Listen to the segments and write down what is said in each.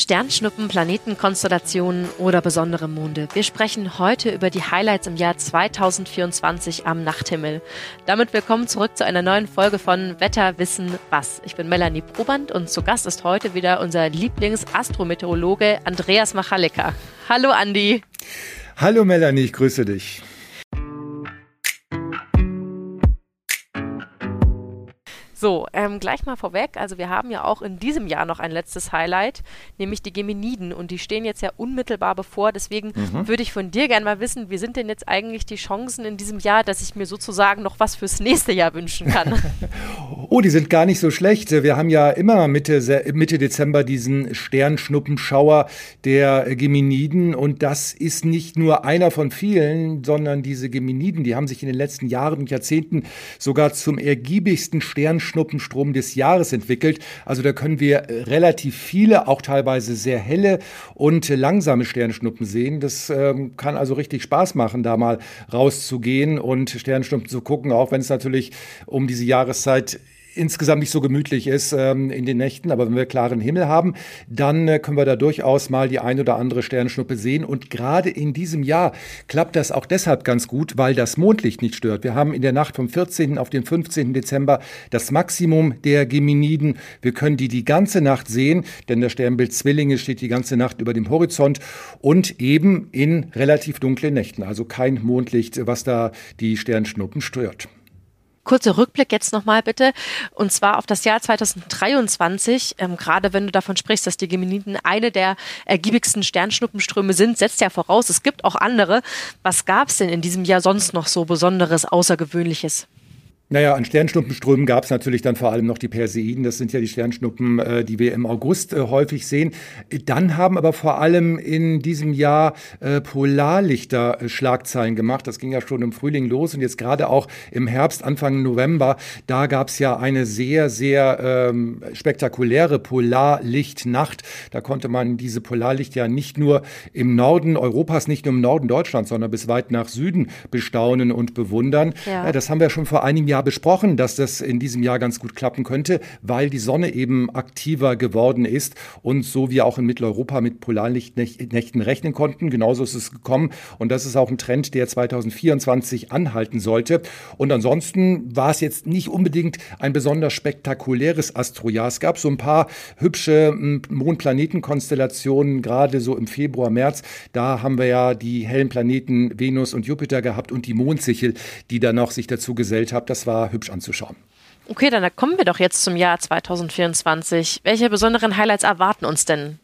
Sternschnuppen, Planetenkonstellationen oder besondere Monde. Wir sprechen heute über die Highlights im Jahr 2024 am Nachthimmel. Damit willkommen zurück zu einer neuen Folge von Wetter wissen was. Ich bin Melanie Proband und zu Gast ist heute wieder unser Lieblingsastrometeorologe Andreas Machalika. Hallo Andi. Hallo Melanie, ich grüße dich. So, ähm, gleich mal vorweg. Also wir haben ja auch in diesem Jahr noch ein letztes Highlight, nämlich die Geminiden. Und die stehen jetzt ja unmittelbar bevor. Deswegen mhm. würde ich von dir gerne mal wissen, wie sind denn jetzt eigentlich die Chancen in diesem Jahr, dass ich mir sozusagen noch was fürs nächste Jahr wünschen kann? oh, die sind gar nicht so schlecht. Wir haben ja immer Mitte, Mitte Dezember diesen Sternschnuppenschauer der Geminiden. Und das ist nicht nur einer von vielen, sondern diese Geminiden, die haben sich in den letzten Jahren und Jahrzehnten sogar zum ergiebigsten Sternschnuppen Sternschnuppenstrom des Jahres entwickelt. Also da können wir äh, relativ viele, auch teilweise sehr helle und langsame Sternschnuppen sehen. Das ähm, kann also richtig Spaß machen, da mal rauszugehen und Sternschnuppen zu gucken, auch wenn es natürlich um diese Jahreszeit insgesamt nicht so gemütlich ist ähm, in den Nächten, aber wenn wir klaren Himmel haben, dann äh, können wir da durchaus mal die ein oder andere Sternschnuppe sehen. Und gerade in diesem Jahr klappt das auch deshalb ganz gut, weil das Mondlicht nicht stört. Wir haben in der Nacht vom 14. auf den 15. Dezember das Maximum der Geminiden. Wir können die die ganze Nacht sehen, denn das Sternbild Zwillinge steht die ganze Nacht über dem Horizont und eben in relativ dunklen Nächten. Also kein Mondlicht, was da die Sternschnuppen stört. Kurzer Rückblick jetzt nochmal bitte. Und zwar auf das Jahr 2023. Ähm, gerade wenn du davon sprichst, dass die Geminiden eine der ergiebigsten Sternschnuppenströme sind, setzt ja voraus, es gibt auch andere. Was gab es denn in diesem Jahr sonst noch so Besonderes, Außergewöhnliches? Naja, an Sternschnuppenströmen gab es natürlich dann vor allem noch die Perseiden. Das sind ja die Sternschnuppen, äh, die wir im August äh, häufig sehen. Dann haben aber vor allem in diesem Jahr äh, Polarlichter äh, Schlagzeilen gemacht. Das ging ja schon im Frühling los und jetzt gerade auch im Herbst, Anfang November, da gab es ja eine sehr, sehr ähm, spektakuläre Polarlichtnacht. Da konnte man diese Polarlicht ja nicht nur im Norden Europas, nicht nur im Norden Deutschlands, sondern bis weit nach Süden bestaunen und bewundern. Ja. das haben wir schon vor einem Jahr Jahr besprochen, dass das in diesem Jahr ganz gut klappen könnte, weil die Sonne eben aktiver geworden ist und so wir auch in Mitteleuropa mit Polarlichtnächten rechnen konnten. Genauso ist es gekommen und das ist auch ein Trend, der 2024 anhalten sollte. Und ansonsten war es jetzt nicht unbedingt ein besonders spektakuläres Astrojahr. Es gab so ein paar hübsche hm, Mond-Planeten-Konstellationen, gerade so im Februar, März. Da haben wir ja die hellen Planeten Venus und Jupiter gehabt und die Mondsichel, die dann noch sich dazu gesellt hat. Das war hübsch anzuschauen. Okay, dann kommen wir doch jetzt zum Jahr 2024. Welche besonderen Highlights erwarten uns denn?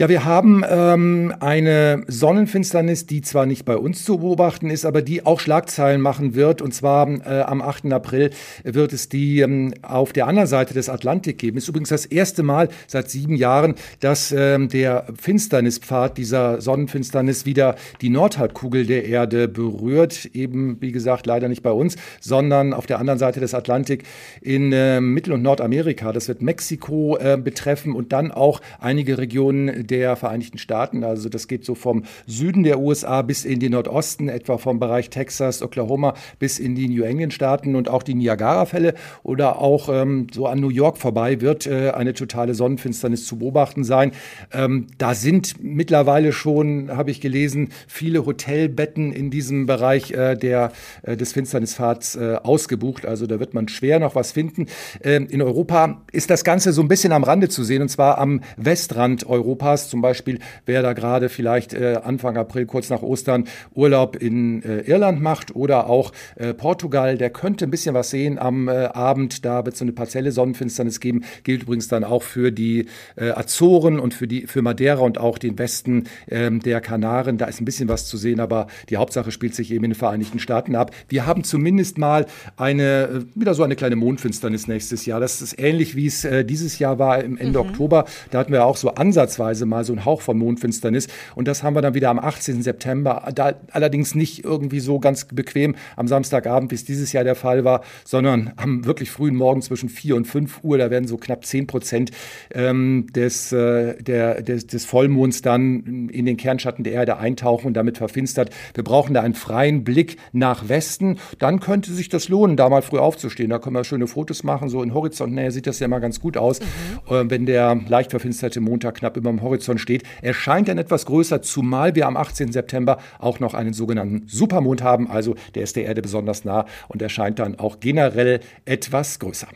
Ja, wir haben ähm, eine Sonnenfinsternis, die zwar nicht bei uns zu beobachten ist, aber die auch Schlagzeilen machen wird. Und zwar äh, am 8. April wird es die ähm, auf der anderen Seite des Atlantik geben. Ist übrigens das erste Mal seit sieben Jahren, dass ähm, der Finsternispfad dieser Sonnenfinsternis wieder die Nordhalbkugel der Erde berührt. Eben, wie gesagt, leider nicht bei uns, sondern auf der anderen Seite des Atlantik in äh, Mittel- und Nordamerika. Das wird Mexiko äh, betreffen und dann auch einige Regionen der Vereinigten Staaten. Also das geht so vom Süden der USA bis in den Nordosten, etwa vom Bereich Texas, Oklahoma bis in die New England-Staaten und auch die Niagara-Fälle oder auch ähm, so an New York vorbei wird äh, eine totale Sonnenfinsternis zu beobachten sein. Ähm, da sind mittlerweile schon, habe ich gelesen, viele Hotelbetten in diesem Bereich äh, der, äh, des Finsternispfads äh, ausgebucht. Also da wird man schwer noch was finden. Ähm, in Europa ist das Ganze so ein bisschen am Rande zu sehen und zwar am Westrand Europas Podcast zum Beispiel, wer da gerade vielleicht äh, Anfang April, kurz nach Ostern, Urlaub in äh, Irland macht oder auch äh, Portugal, der könnte ein bisschen was sehen am äh, Abend. Da wird es so eine partielle Sonnenfinsternis geben. Gilt übrigens dann auch für die äh, Azoren und für, die, für Madeira und auch den Westen ähm, der Kanaren. Da ist ein bisschen was zu sehen, aber die Hauptsache spielt sich eben in den Vereinigten Staaten ab. Wir haben zumindest mal eine, äh, wieder so eine kleine Mondfinsternis nächstes Jahr. Das ist ähnlich, wie es dieses Jahr war im Ende mhm. Oktober. Da hatten wir auch so ansatzweise mal so ein Hauch von Mondfinsternis. Und das haben wir dann wieder am 18. September. Da allerdings nicht irgendwie so ganz bequem am Samstagabend, wie es dieses Jahr der Fall war, sondern am wirklich frühen Morgen zwischen 4 und 5 Uhr. Da werden so knapp 10 Prozent ähm, des, äh, der, des, des Vollmonds dann in den Kernschatten der Erde eintauchen und damit verfinstert. Wir brauchen da einen freien Blick nach Westen. Dann könnte sich das lohnen, da mal früh aufzustehen. Da können wir schöne Fotos machen. So in Horizontnähe sieht das ja mal ganz gut aus, mhm. äh, wenn der leicht verfinsterte Montag knapp über dem Horizont steht. Er scheint dann etwas größer, zumal wir am 18. September auch noch einen sogenannten Supermond haben. Also der ist der Erde besonders nah und erscheint dann auch generell etwas größer.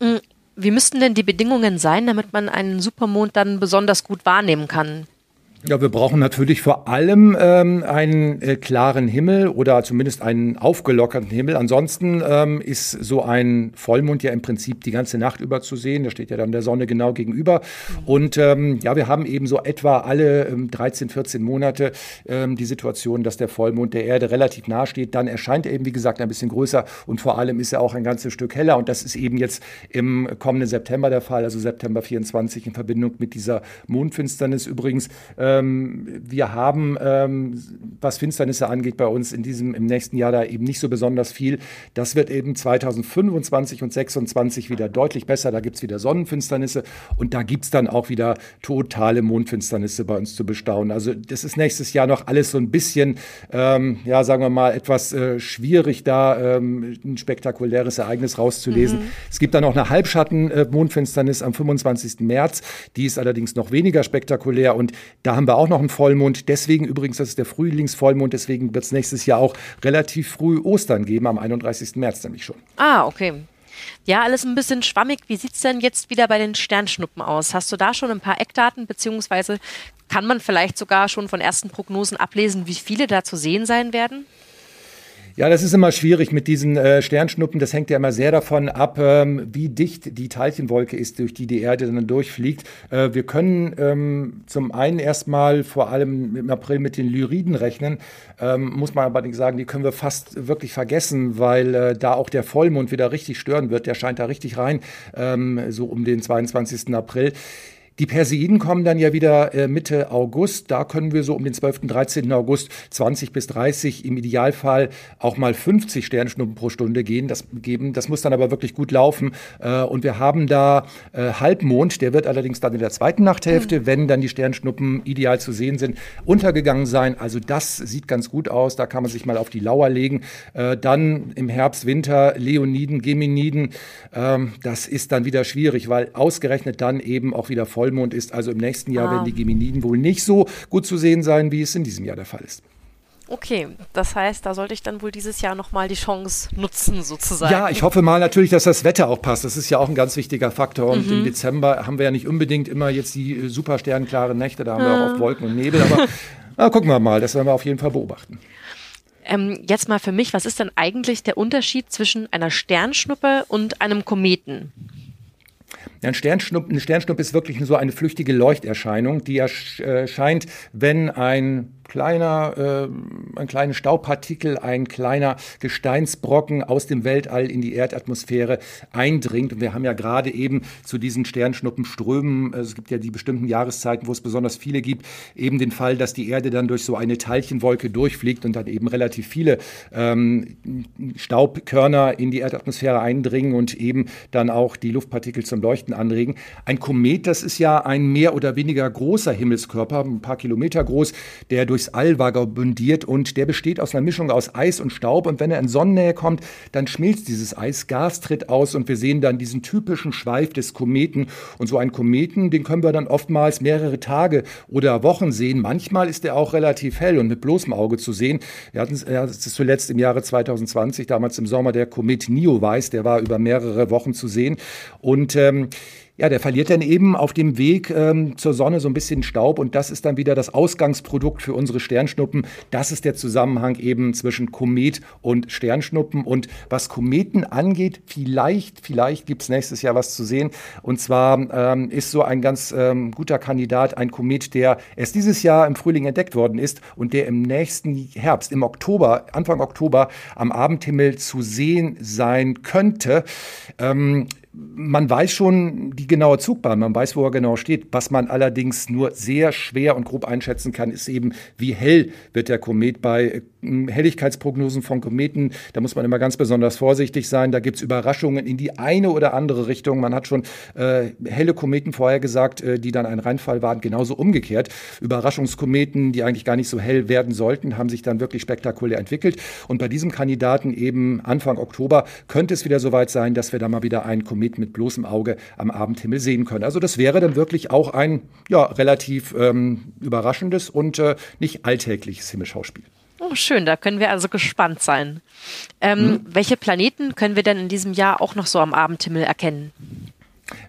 Mhm. Wie müssten denn die Bedingungen sein, damit man einen Supermond dann besonders gut wahrnehmen kann? Ja, wir brauchen natürlich vor allem ähm, einen äh, klaren Himmel oder zumindest einen aufgelockerten Himmel. Ansonsten ähm, ist so ein Vollmond ja im Prinzip die ganze Nacht über zu sehen. Da steht ja dann der Sonne genau gegenüber. Und ähm, ja, wir haben eben so etwa alle ähm, 13, 14 Monate ähm, die Situation, dass der Vollmond der Erde relativ nahe steht. Dann erscheint er eben, wie gesagt, ein bisschen größer und vor allem ist er auch ein ganzes Stück heller. Und das ist eben jetzt im kommenden September der Fall, also September 24 in Verbindung mit dieser Mondfinsternis übrigens. Äh, ähm, wir haben, ähm, was Finsternisse angeht, bei uns in diesem, im nächsten Jahr da eben nicht so besonders viel. Das wird eben 2025 und 2026 wieder deutlich besser. Da gibt es wieder Sonnenfinsternisse und da gibt es dann auch wieder totale Mondfinsternisse bei uns zu bestaunen. Also das ist nächstes Jahr noch alles so ein bisschen, ähm, ja, sagen wir mal, etwas äh, schwierig, da ähm, ein spektakuläres Ereignis rauszulesen. Mhm. Es gibt dann auch eine Halbschatten-Mondfinsternis am 25. März. Die ist allerdings noch weniger spektakulär und da haben wir auch noch einen Vollmond. Deswegen übrigens, das ist der Frühlingsvollmond, deswegen wird es nächstes Jahr auch relativ früh Ostern geben, am 31. März nämlich schon. Ah, okay. Ja, alles ein bisschen schwammig. Wie sieht es denn jetzt wieder bei den Sternschnuppen aus? Hast du da schon ein paar Eckdaten, beziehungsweise kann man vielleicht sogar schon von ersten Prognosen ablesen, wie viele da zu sehen sein werden? Ja, das ist immer schwierig mit diesen äh, Sternschnuppen. Das hängt ja immer sehr davon ab, ähm, wie dicht die Teilchenwolke ist, durch die die Erde dann durchfliegt. Äh, wir können ähm, zum einen erstmal vor allem im April mit den Lyriden rechnen. Ähm, muss man aber sagen, die können wir fast wirklich vergessen, weil äh, da auch der Vollmond wieder richtig stören wird. Der scheint da richtig rein, ähm, so um den 22. April. Die Perseiden kommen dann ja wieder äh, Mitte August. Da können wir so um den 12. 13. August 20 bis 30, im Idealfall auch mal 50 Sternschnuppen pro Stunde gehen. Das, geben. das muss dann aber wirklich gut laufen. Äh, und wir haben da äh, Halbmond, der wird allerdings dann in der zweiten Nachthälfte, mhm. wenn dann die Sternschnuppen ideal zu sehen sind, untergegangen sein. Also das sieht ganz gut aus. Da kann man sich mal auf die Lauer legen. Dann im Herbst, Winter Leoniden, Geminiden. Ähm, das ist dann wieder schwierig, weil ausgerechnet dann eben auch wieder voll Vollmond ist. Also im nächsten Jahr ah. werden die Geminiden wohl nicht so gut zu sehen sein, wie es in diesem Jahr der Fall ist. Okay, das heißt, da sollte ich dann wohl dieses Jahr nochmal die Chance nutzen, sozusagen. Ja, ich hoffe mal natürlich, dass das Wetter auch passt. Das ist ja auch ein ganz wichtiger Faktor. Und mhm. im Dezember haben wir ja nicht unbedingt immer jetzt die äh, super sternklaren Nächte, da haben ja. wir auch oft Wolken und Nebel. Aber na, gucken wir mal, das werden wir auf jeden Fall beobachten. Ähm, jetzt mal für mich, was ist denn eigentlich der Unterschied zwischen einer Sternschnuppe und einem Kometen? Ein Sternschnuppe, eine Sternschnuppe ist wirklich so eine flüchtige Leuchterscheinung, die erscheint, wenn ein kleiner, äh, ein kleines Staubpartikel, ein kleiner Gesteinsbrocken aus dem Weltall in die Erdatmosphäre eindringt. Und wir haben ja gerade eben zu diesen Sternschnuppenströmen, also es gibt ja die bestimmten Jahreszeiten, wo es besonders viele gibt, eben den Fall, dass die Erde dann durch so eine Teilchenwolke durchfliegt und dann eben relativ viele ähm, Staubkörner in die Erdatmosphäre eindringen und eben dann auch die Luftpartikel zum Leuchten anregen. Ein Komet, das ist ja ein mehr oder weniger großer Himmelskörper, ein paar Kilometer groß, der durch durchs All vagabundiert und der besteht aus einer Mischung aus Eis und Staub und wenn er in Sonnennähe kommt, dann schmilzt dieses Eis, Gas tritt aus und wir sehen dann diesen typischen Schweif des Kometen und so einen Kometen, den können wir dann oftmals mehrere Tage oder Wochen sehen. Manchmal ist er auch relativ hell und mit bloßem Auge zu sehen. Wir hatten es zuletzt im Jahre 2020, damals im Sommer, der Komet Neowise, der war über mehrere Wochen zu sehen und ähm, ja, der verliert dann eben auf dem Weg ähm, zur Sonne so ein bisschen Staub und das ist dann wieder das Ausgangsprodukt für unsere Sternschnuppen. Das ist der Zusammenhang eben zwischen Komet und Sternschnuppen. Und was Kometen angeht, vielleicht, vielleicht gibt es nächstes Jahr was zu sehen. Und zwar ähm, ist so ein ganz ähm, guter Kandidat ein Komet, der erst dieses Jahr im Frühling entdeckt worden ist und der im nächsten Herbst, im Oktober, Anfang Oktober am Abendhimmel zu sehen sein könnte. Ähm, man weiß schon die genaue Zugbahn, man weiß, wo er genau steht. Was man allerdings nur sehr schwer und grob einschätzen kann, ist eben, wie hell wird der Komet bei hm, Helligkeitsprognosen von Kometen. Da muss man immer ganz besonders vorsichtig sein. Da gibt es Überraschungen in die eine oder andere Richtung. Man hat schon äh, helle Kometen vorhergesagt, äh, die dann ein Reinfall waren. Genauso umgekehrt. Überraschungskometen, die eigentlich gar nicht so hell werden sollten, haben sich dann wirklich spektakulär entwickelt. Und bei diesem Kandidaten eben Anfang Oktober könnte es wieder soweit sein, dass wir da mal wieder einen Komet mit bloßem Auge am Abendhimmel sehen können. Also das wäre dann wirklich auch ein ja, relativ ähm, überraschendes und äh, nicht alltägliches Himmelschauspiel. Oh, schön, da können wir also gespannt sein. Ähm, hm? Welche Planeten können wir denn in diesem Jahr auch noch so am Abendhimmel erkennen?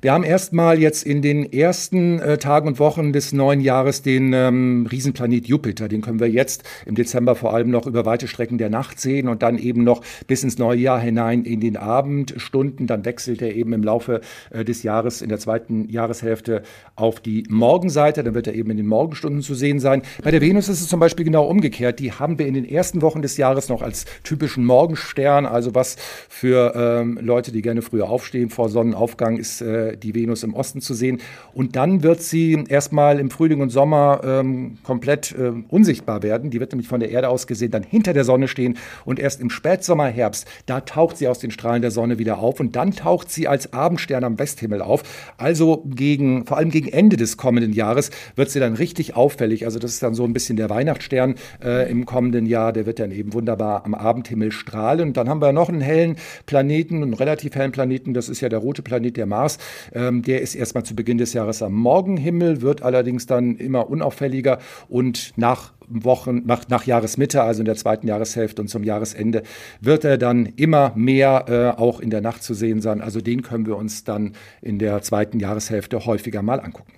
Wir haben erstmal jetzt in den ersten äh, Tagen und Wochen des neuen Jahres den ähm, Riesenplanet Jupiter. Den können wir jetzt im Dezember vor allem noch über weite Strecken der Nacht sehen und dann eben noch bis ins neue Jahr hinein in den Abendstunden. Dann wechselt er eben im Laufe äh, des Jahres in der zweiten Jahreshälfte auf die Morgenseite. Dann wird er eben in den Morgenstunden zu sehen sein. Bei der Venus ist es zum Beispiel genau umgekehrt. Die haben wir in den ersten Wochen des Jahres noch als typischen Morgenstern. Also was für ähm, Leute, die gerne früher aufstehen vor Sonnenaufgang ist äh, die Venus im Osten zu sehen. Und dann wird sie erstmal im Frühling und Sommer ähm, komplett äh, unsichtbar werden. Die wird nämlich von der Erde aus gesehen dann hinter der Sonne stehen. Und erst im Spätsommer, Herbst, da taucht sie aus den Strahlen der Sonne wieder auf. Und dann taucht sie als Abendstern am Westhimmel auf. Also gegen, vor allem gegen Ende des kommenden Jahres wird sie dann richtig auffällig. Also das ist dann so ein bisschen der Weihnachtsstern äh, im kommenden Jahr. Der wird dann eben wunderbar am Abendhimmel strahlen. Und dann haben wir noch einen hellen Planeten, einen relativ hellen Planeten. Das ist ja der rote Planet, der Mars. Ähm, der ist erstmal zu Beginn des Jahres am Morgenhimmel, wird allerdings dann immer unauffälliger und nach Wochen, nach, nach Jahresmitte, also in der zweiten Jahreshälfte und zum Jahresende, wird er dann immer mehr äh, auch in der Nacht zu sehen sein. Also den können wir uns dann in der zweiten Jahreshälfte häufiger mal angucken.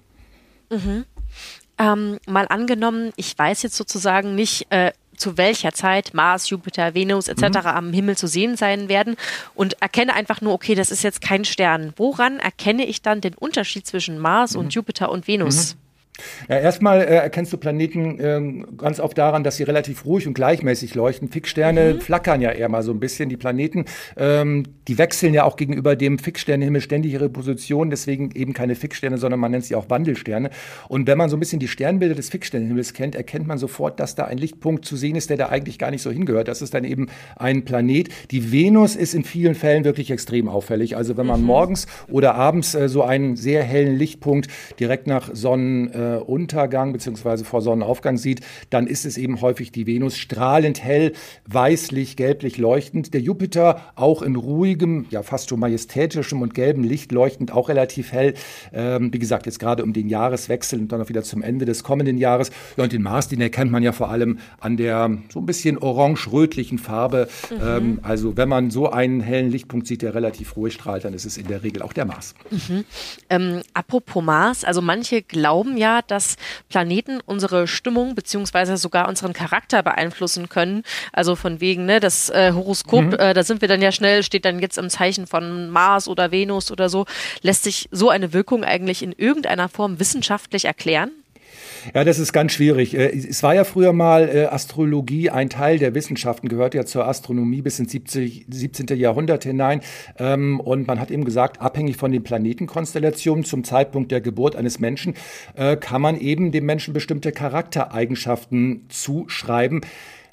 Mhm. Ähm, mal angenommen, ich weiß jetzt sozusagen nicht, äh, zu welcher Zeit Mars, Jupiter, Venus etc. Mhm. am Himmel zu sehen sein werden und erkenne einfach nur, okay, das ist jetzt kein Stern. Woran erkenne ich dann den Unterschied zwischen Mars mhm. und Jupiter und Venus? Mhm. Ja, erstmal äh, erkennst du Planeten ähm, ganz oft daran, dass sie relativ ruhig und gleichmäßig leuchten. Fixsterne mhm. flackern ja eher mal so ein bisschen. Die Planeten, ähm, die wechseln ja auch gegenüber dem Fixsternenhimmel ständig ihre Position. Deswegen eben keine Fixsterne, sondern man nennt sie auch Wandelsterne. Und wenn man so ein bisschen die Sternbilder des Fixsternenhimmels kennt, erkennt man sofort, dass da ein Lichtpunkt zu sehen ist, der da eigentlich gar nicht so hingehört. Das ist dann eben ein Planet. Die Venus ist in vielen Fällen wirklich extrem auffällig. Also wenn man mhm. morgens oder abends äh, so einen sehr hellen Lichtpunkt direkt nach Sonnen äh, Sonnenuntergang bzw. vor Sonnenaufgang sieht, dann ist es eben häufig die Venus strahlend hell, weißlich, gelblich leuchtend. Der Jupiter auch in ruhigem, ja fast schon majestätischem und gelbem Licht leuchtend, auch relativ hell. Ähm, wie gesagt, jetzt gerade um den Jahreswechsel und dann auch wieder zum Ende des kommenden Jahres. Ja, und den Mars, den erkennt man ja vor allem an der so ein bisschen orange-rötlichen Farbe. Mhm. Ähm, also wenn man so einen hellen Lichtpunkt sieht, der relativ ruhig strahlt, dann ist es in der Regel auch der Mars. Mhm. Ähm, apropos Mars, also manche glauben ja, dass Planeten unsere Stimmung beziehungsweise sogar unseren Charakter beeinflussen können. Also von wegen, ne, das äh, Horoskop, mhm. äh, da sind wir dann ja schnell, steht dann jetzt im Zeichen von Mars oder Venus oder so. Lässt sich so eine Wirkung eigentlich in irgendeiner Form wissenschaftlich erklären? Ja, das ist ganz schwierig. Äh, es war ja früher mal äh, Astrologie ein Teil der Wissenschaften, gehört ja zur Astronomie bis ins 70, 17. Jahrhundert hinein. Ähm, und man hat eben gesagt, abhängig von den Planetenkonstellationen zum Zeitpunkt der Geburt eines Menschen äh, kann man eben dem Menschen bestimmte Charaktereigenschaften zuschreiben.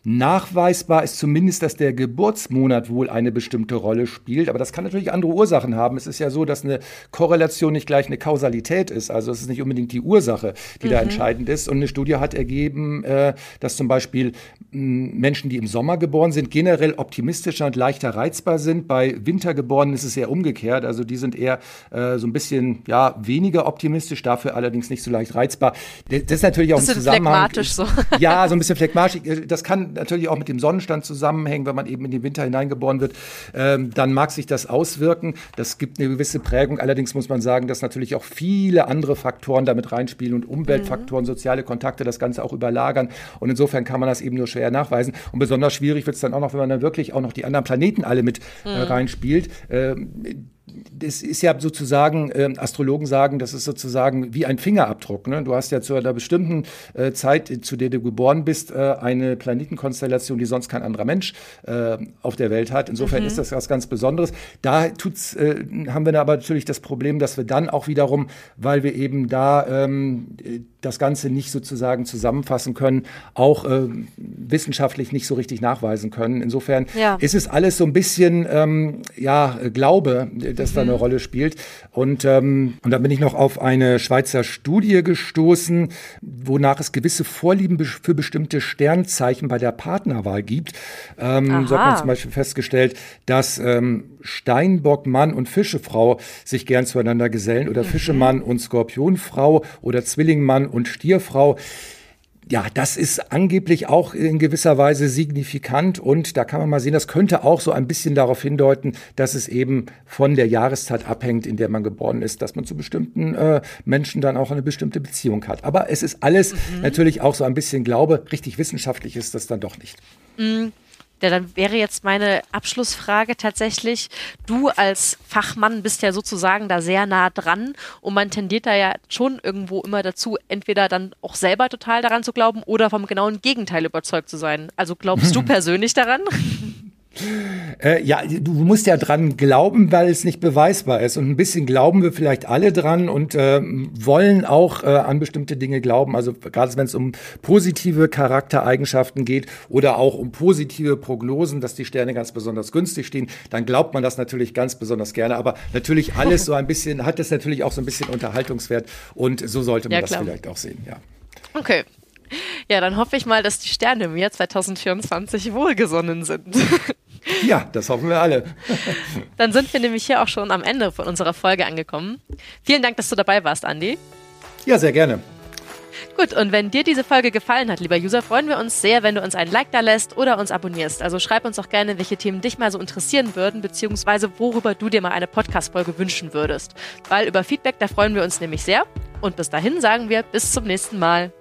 Nachweisbar ist zumindest, dass der Geburtsmonat wohl eine bestimmte Rolle spielt, aber das kann natürlich andere Ursachen haben. Es ist ja so, dass eine Korrelation nicht gleich eine Kausalität ist. Also es ist nicht unbedingt die Ursache, die mhm. da entscheidend ist. Und eine Studie hat ergeben, äh, dass zum Beispiel Menschen, die im Sommer geboren sind, generell optimistischer und leichter reizbar sind. Bei Wintergeborenen ist es eher umgekehrt. Also die sind eher äh, so ein bisschen ja, weniger optimistisch, dafür allerdings nicht so leicht reizbar. Das ist natürlich auch ein Zusammenhang. Phlegmatisch so. Ja, so ein bisschen phlegmatisch. Das kann natürlich auch mit dem Sonnenstand zusammenhängen, wenn man eben in den Winter hineingeboren wird, ähm, dann mag sich das auswirken. Das gibt eine gewisse Prägung. Allerdings muss man sagen, dass natürlich auch viele andere Faktoren damit reinspielen und Umweltfaktoren, mhm. soziale Kontakte das Ganze auch überlagern. Und insofern kann man das eben nur schwer nachweisen. Und besonders schwierig wird es dann auch noch, wenn man dann wirklich auch noch die anderen Planeten alle mit äh, mhm. äh, reinspielt. Ähm, das ist ja sozusagen, äh, Astrologen sagen, das ist sozusagen wie ein Fingerabdruck. Ne? Du hast ja zu einer bestimmten äh, Zeit, zu der du geboren bist, äh, eine Planetenkonstellation, die sonst kein anderer Mensch äh, auf der Welt hat. Insofern mhm. ist das was ganz Besonderes. Da tut's, äh, haben wir aber natürlich das Problem, dass wir dann auch wiederum, weil wir eben da ähm, das Ganze nicht sozusagen zusammenfassen können, auch äh, wissenschaftlich nicht so richtig nachweisen können. Insofern ja. ist es alles so ein bisschen ähm, ja Glaube, das mhm. da eine Rolle spielt. Und ähm, und dann bin ich noch auf eine Schweizer Studie gestoßen, wonach es gewisse Vorlieben für bestimmte Sternzeichen bei der Partnerwahl gibt. Ähm, so hat man zum Beispiel festgestellt, dass ähm, Steinbock Mann und Fischefrau sich gern zueinander gesellen oder mhm. Fischemann und Skorpionfrau oder Zwillingmann und Stierfrau. Ja, das ist angeblich auch in gewisser Weise signifikant und da kann man mal sehen, das könnte auch so ein bisschen darauf hindeuten, dass es eben von der Jahreszeit abhängt, in der man geboren ist, dass man zu bestimmten äh, Menschen dann auch eine bestimmte Beziehung hat. Aber es ist alles mhm. natürlich auch so ein bisschen Glaube. Richtig wissenschaftlich ist das dann doch nicht. Mhm. Ja, dann wäre jetzt meine Abschlussfrage tatsächlich, du als Fachmann bist ja sozusagen da sehr nah dran und man tendiert da ja schon irgendwo immer dazu, entweder dann auch selber total daran zu glauben oder vom genauen Gegenteil überzeugt zu sein. Also glaubst du persönlich daran? Äh, ja, du musst ja dran glauben, weil es nicht beweisbar ist. Und ein bisschen glauben wir vielleicht alle dran und äh, wollen auch äh, an bestimmte Dinge glauben. Also gerade wenn es um positive Charaktereigenschaften geht oder auch um positive Prognosen, dass die Sterne ganz besonders günstig stehen, dann glaubt man das natürlich ganz besonders gerne. Aber natürlich alles so ein bisschen, hat das natürlich auch so ein bisschen Unterhaltungswert. Und so sollte man ja, das vielleicht auch sehen, ja. Okay, ja, dann hoffe ich mal, dass die Sterne im Jahr 2024 wohlgesonnen sind. Ja, das hoffen wir alle. Dann sind wir nämlich hier auch schon am Ende von unserer Folge angekommen. Vielen Dank, dass du dabei warst, Andi. Ja, sehr gerne. Gut, und wenn dir diese Folge gefallen hat, lieber User, freuen wir uns sehr, wenn du uns ein Like da lässt oder uns abonnierst. Also schreib uns auch gerne, welche Themen dich mal so interessieren würden, beziehungsweise worüber du dir mal eine Podcast-Folge wünschen würdest. Weil über Feedback, da freuen wir uns nämlich sehr. Und bis dahin sagen wir bis zum nächsten Mal.